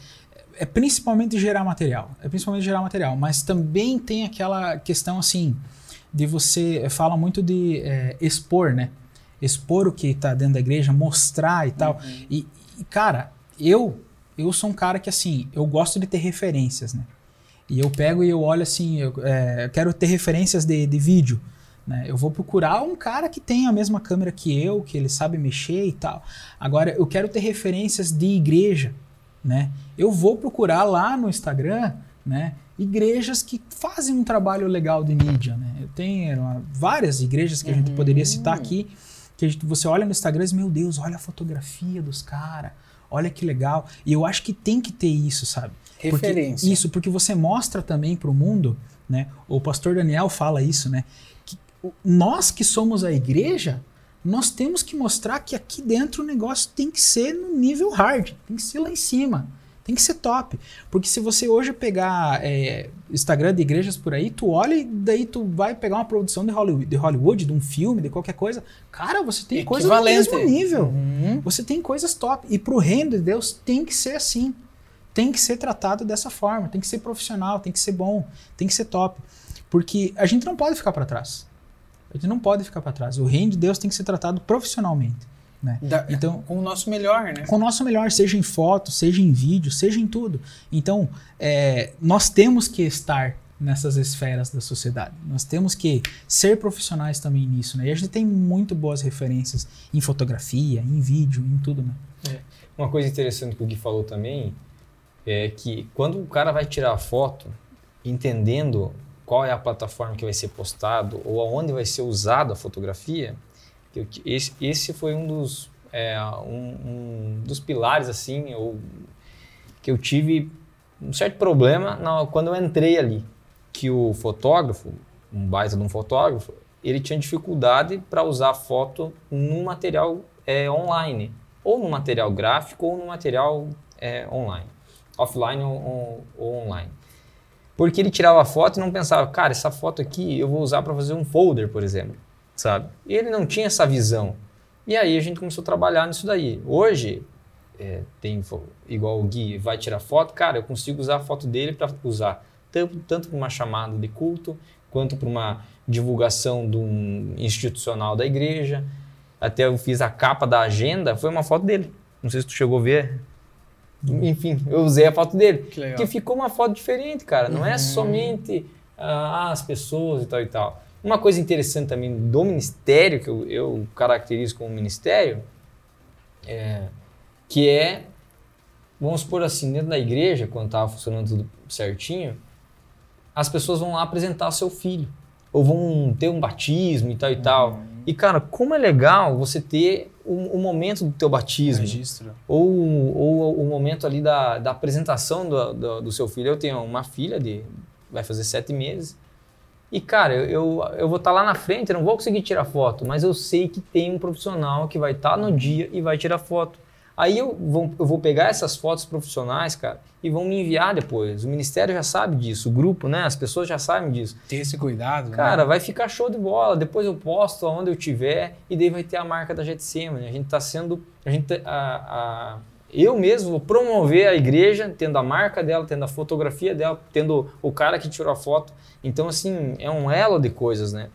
é principalmente gerar material. É principalmente gerar material, mas também tem aquela questão assim de você fala muito de é, expor, né? Expor o que está dentro da igreja, mostrar e tal. E, e, cara, eu eu sou um cara que assim eu gosto de ter referências, né? E eu pego e eu olho assim, eu, é, eu quero ter referências de, de vídeo. Né? Eu vou procurar um cara que tem a mesma câmera que eu, que ele sabe mexer e tal. Agora, eu quero ter referências de igreja. Né? Eu vou procurar lá no Instagram né, igrejas que fazem um trabalho legal de mídia. Né? Eu tenho ah, várias igrejas que a gente poderia citar aqui, que gente- você olha no Instagram e diz, meu Deus, olha a fotografia dos caras, olha que legal. E eu acho que tem que ter isso, sabe? Porque- Referência. isso, porque você mostra também para o mundo, né? O pastor Daniel fala isso, né? Que nós que somos a igreja, nós temos que mostrar que aqui dentro o negócio tem que ser no nível hard, tem que ser lá em cima, tem que ser top. Porque se você hoje pegar é, Instagram de igrejas por aí, tu olha e daí tu vai pegar uma produção de Hollywood, de, Hollywood, de um filme, de qualquer coisa, cara, você tem coisa no Equivalente. mesmo nível. Uhum. Você tem coisas top. E pro reino de Deus tem que ser assim. Tem que ser tratado dessa forma. Tem que ser profissional, tem que ser bom, tem que ser top. Porque a gente não pode ficar para trás. A gente não pode ficar para trás. O reino de Deus tem que ser tratado profissionalmente. Né? Da- Então, com o nosso melhor, né? com o nosso melhor, seja em foto, seja em vídeo, seja em tudo. Então, é, nós temos que estar nessas esferas da sociedade. Nós temos que ser profissionais também nisso, né? E a gente tem muito boas referências em fotografia, em vídeo, em tudo, né? Uma coisa interessante que o Gui falou também é que quando o cara vai tirar a foto, entendendo qual é a plataforma que vai ser postado ou aonde vai ser usada a fotografia, esse, esse foi um dos, é, um, um dos pilares assim, ou, que eu tive um certo problema na, quando eu entrei ali, que o fotógrafo, um baita de um fotógrafo, ele tinha dificuldade para usar foto num material é, online, ou no material gráfico ou no material é, online, offline ou, ou- ou online. Porque ele tirava a foto e não pensava, cara, essa foto aqui eu vou usar para fazer um folder, por exemplo, sabe? E ele não tinha essa visão. E aí a gente começou a trabalhar nisso daí. Hoje, é, tem igual o Gui vai tirar foto, cara, eu consigo usar a foto dele para usar tanto, tanto para uma chamada de culto, quanto para uma divulgação de um institucional da igreja. Até eu fiz a capa da agenda, foi uma foto dele. Não sei se tu chegou a ver. Enfim, eu usei a foto dele. Que. Porque ficou uma foto diferente, cara. Não é somente ah, as pessoas e tal e tal. Uma coisa interessante também do ministério, que eu, eu caracterizo como ministério, é, que é, vamos supor assim, dentro da igreja, quando estava funcionando tudo certinho, as pessoas vão lá apresentar seu filho. Ou vão ter um batismo e tal e tal. E, cara, como é legal você ter o, o momento do teu batismo Registro. ou, ou o momento ali da, da apresentação do, do, do seu filho. Eu tenho uma filha de vai fazer sete meses E, cara, eu, eu, vou estar lá na frente, eu não vou conseguir tirar foto, mas eu sei que tem um profissional que vai estar no dia e vai tirar foto. Aí eu vou, eu vou pegar essas fotos profissionais, cara, e vão me enviar depois. O ministério já sabe disso, o grupo, né? As pessoas já sabem disso. Ter esse cuidado, Cara, né? vai ficar show de bola. Depois eu posto aonde eu tiver e daí vai ter a marca da Getsemane. A gente tá sendo, a gente, a, a- eu mesmo vou promover a igreja, tendo a marca dela, tendo a fotografia dela, tendo o cara que tirou a foto. Então assim é um elo de coisas, né?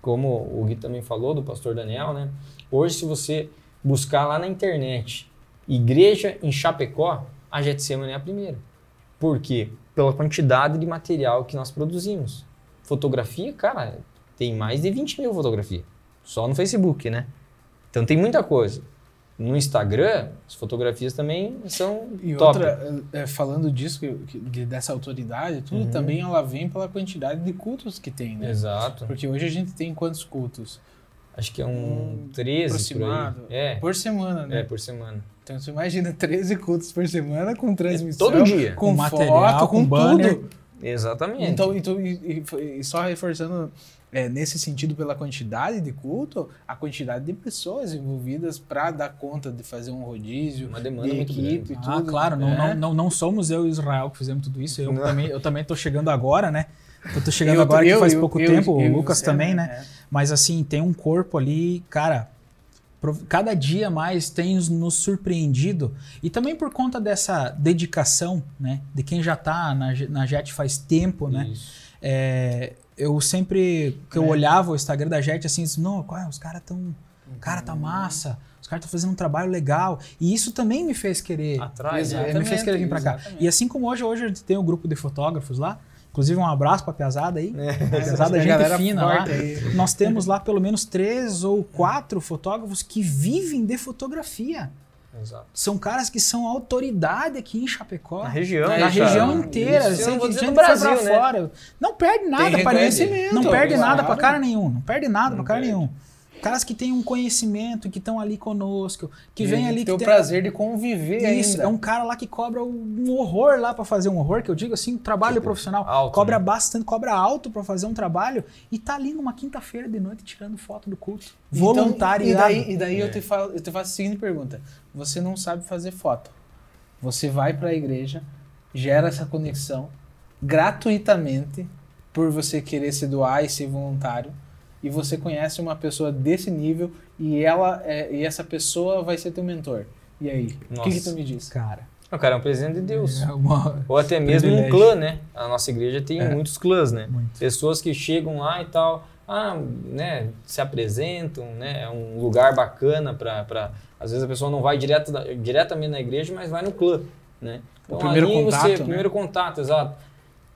Como o Gui também falou do Pastor Daniel, né? Hoje se você buscar lá na internet igreja em Chapecó, a Getsemane é a primeira. Por quê? Pela quantidade de material que nós produzimos. Fotografia, cara, tem mais de 20 mil fotografias. Só no Facebook, né? Então tem muita coisa. No Instagram, as fotografias também são E top. outra, é, falando disso, que- que- de- dessa autoridade, tudo Uhum. também ela vem pela quantidade de cultos que tem, né? Exato. Porque hoje a gente tem quantos cultos? Acho que é um Um 13 por aí. aproximado. É, Por semana, né? é, por semana. Então você imagina 13 cultos por semana com transmissão. todo dia. Com, Com material, foto, com, com tudo. Exatamente. Então, então e, e- e só reforçando é, nesse sentido pela quantidade de culto, a quantidade de pessoas envolvidas para dar conta de fazer um rodízio, Uma demanda de muito equipe e Ah, tudo. claro, não, né? não, não, não somos eu e Israel que fizemos tudo isso. Eu Não. também, eu também tô chegando agora, né? Eu tô chegando Eu- agora que eu- faz eu- pouco eu- tempo, eu o Lucas você, também, né? É. Mas assim, tem um corpo ali, cara. Cada dia mais tem nos- surpreendido. E também por conta dessa dedicação, né? De quem já tá na, na JET faz tempo, né? Isso. É, eu sempre que eu É. olhava o Instagram da Jet assim, disse, não, é? os caras tão, cara tá massa, os caras estão fazendo um trabalho legal. E isso também me fez querer, Atrás, é, né? me fez querer vir pra cá. exatamente. E assim como hoje, hoje a gente tem o grupo de fotógrafos lá, inclusive um abraço pra Piazada aí, Piazada A gente fina lá. aí. Nós temos lá pelo menos três ou quatro fotógrafos que vivem de fotografia. Exato. São caras que são autoridade aqui em Chapecó. Na região, Na né, região inteira, Isso, eu gente no Brasil, né? fora. Não perde nada ninguém. reconhecimento, Não perde claro. nada pra cara nenhum. Não perde nada pra cara nenhum. Caras que têm um conhecimento, que estão ali conosco, que E vem ali tem que o prazer de conviver Isso, ainda. é um cara lá que cobra um horror lá pra fazer um horror, que eu digo assim, trabalho Tipo, profissional. alto, cobra né? bastante, cobra alto pra fazer um trabalho e tá ali numa quinta-feira de noite tirando foto do culto. Então, Voluntariado. e daí, e daí É. eu, te falo, eu te faço a seguinte pergunta. Você não sabe fazer foto. Você vai para a igreja, gera essa conexão gratuitamente por você querer se doar e ser voluntário. E você conhece uma pessoa desse nível e ela é- e essa pessoa vai ser teu mentor. E aí? O que, que tu me diz? Cara, O cara é um presente de Deus. é uma... Ou até mesmo um clã, né? A nossa igreja tem É. muitos clãs, né? Muito. Pessoas que chegam lá e tal, ah, né, se apresentam, né? É um lugar bacana para às vezes a pessoa não vai direto da- diretamente na igreja, mas vai no clã, né? O primeiro ali contato, você, né? primeiro contato, exato.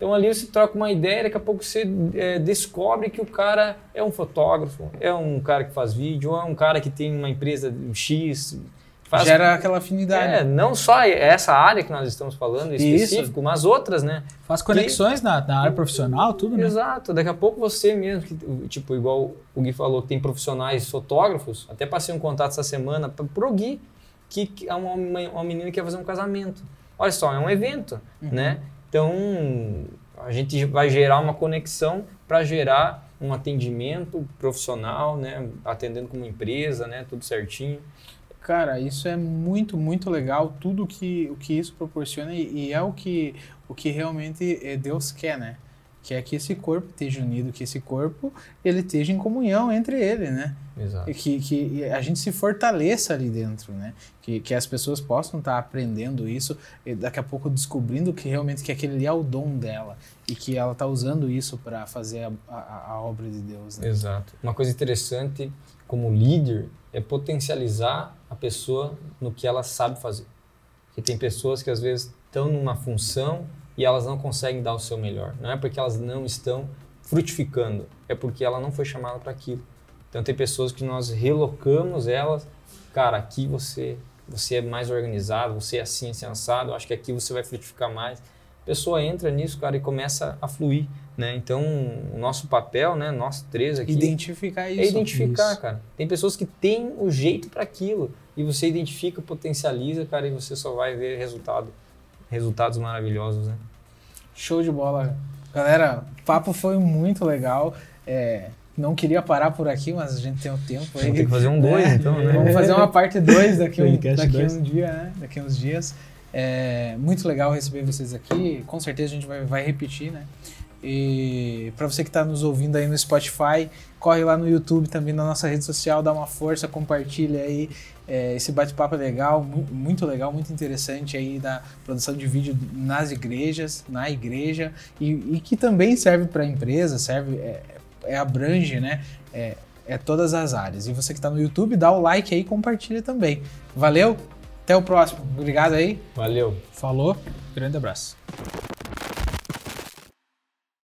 Então ali você troca uma ideia, daqui a pouco você é, descobre que o cara é um fotógrafo, é um cara que faz vídeo, ou é um cara que tem uma empresa X, faz Gera aquela afinidade. é, não só essa área que nós estamos falando em Isso. específico, mas outras, né? Faz conexões na, na área profissional, tudo, né? Exato. Daqui a pouco você mesmo, que, tipo, igual o Gui falou, que tem profissionais fotógrafos, até passei um contato essa semana pro Gui, que, que é uma, uma, uma menina que quer fazer um casamento. Olha só, é um evento, né? Então, a gente vai gerar uma conexão para gerar um atendimento profissional, né? Atendendo como empresa, né? Tudo certinho. Cara, isso é muito, muito legal, tudo que, o que isso proporciona e, e é o que, o que realmente eh, Deus quer, né? Que é que esse corpo esteja unido, que esse corpo ele esteja em comunhão entre ele, né? Exato. Que, que a gente se fortaleça ali dentro, né? Que, que as pessoas possam estar aprendendo isso e daqui a pouco descobrindo que realmente que aquele ali é o dom dela e que ela está usando isso para fazer a, a, a obra de Deus, né? Exato. Uma coisa interessante como líder é potencializar a pessoa no que ela sabe fazer. Porque tem pessoas que às vezes estão numa função e elas não conseguem dar o seu melhor. Não é porque elas não estão frutificando, é porque ela não foi chamada para aquilo. Então tem pessoas que nós relocamos elas, cara, aqui você você é mais organizado, você é assim, assim, assado, acho que aqui você vai frutificar mais. A pessoa entra nisso, cara, e começa a fluir, né? Então, o nosso papel, né, nós três aqui, Identificar isso. é identificar, isso. cara. Tem pessoas que têm o jeito para aquilo e você identifica, potencializa, cara, e você só vai ver resultado, resultados maravilhosos, né? Show de bola. Galera, o papo foi muito legal. É, não queria parar por aqui, mas a gente tem o tempo aí. Vamos ter que fazer um dois, É, então, né? Vamos fazer uma parte 2 daqui, um, daqui dois. um dia, né? Daqui uns dias. É muito legal receber vocês aqui. Com certeza a gente vai, vai repetir, né? E para você que está nos ouvindo aí no Spotify, corre lá no YouTube também na nossa rede social, dá uma força, compartilha aí. É, esse bate-papo é legal, mu- muito legal, muito interessante aí da produção de vídeo nas igrejas, na igreja e, e que também serve para empresa, serve, é, é abrange, né? É, é todas as áreas. E você que está no YouTube, dá o like aí e compartilha também. Valeu? Até o próximo. Obrigado aí. Valeu. Falou, grande abraço.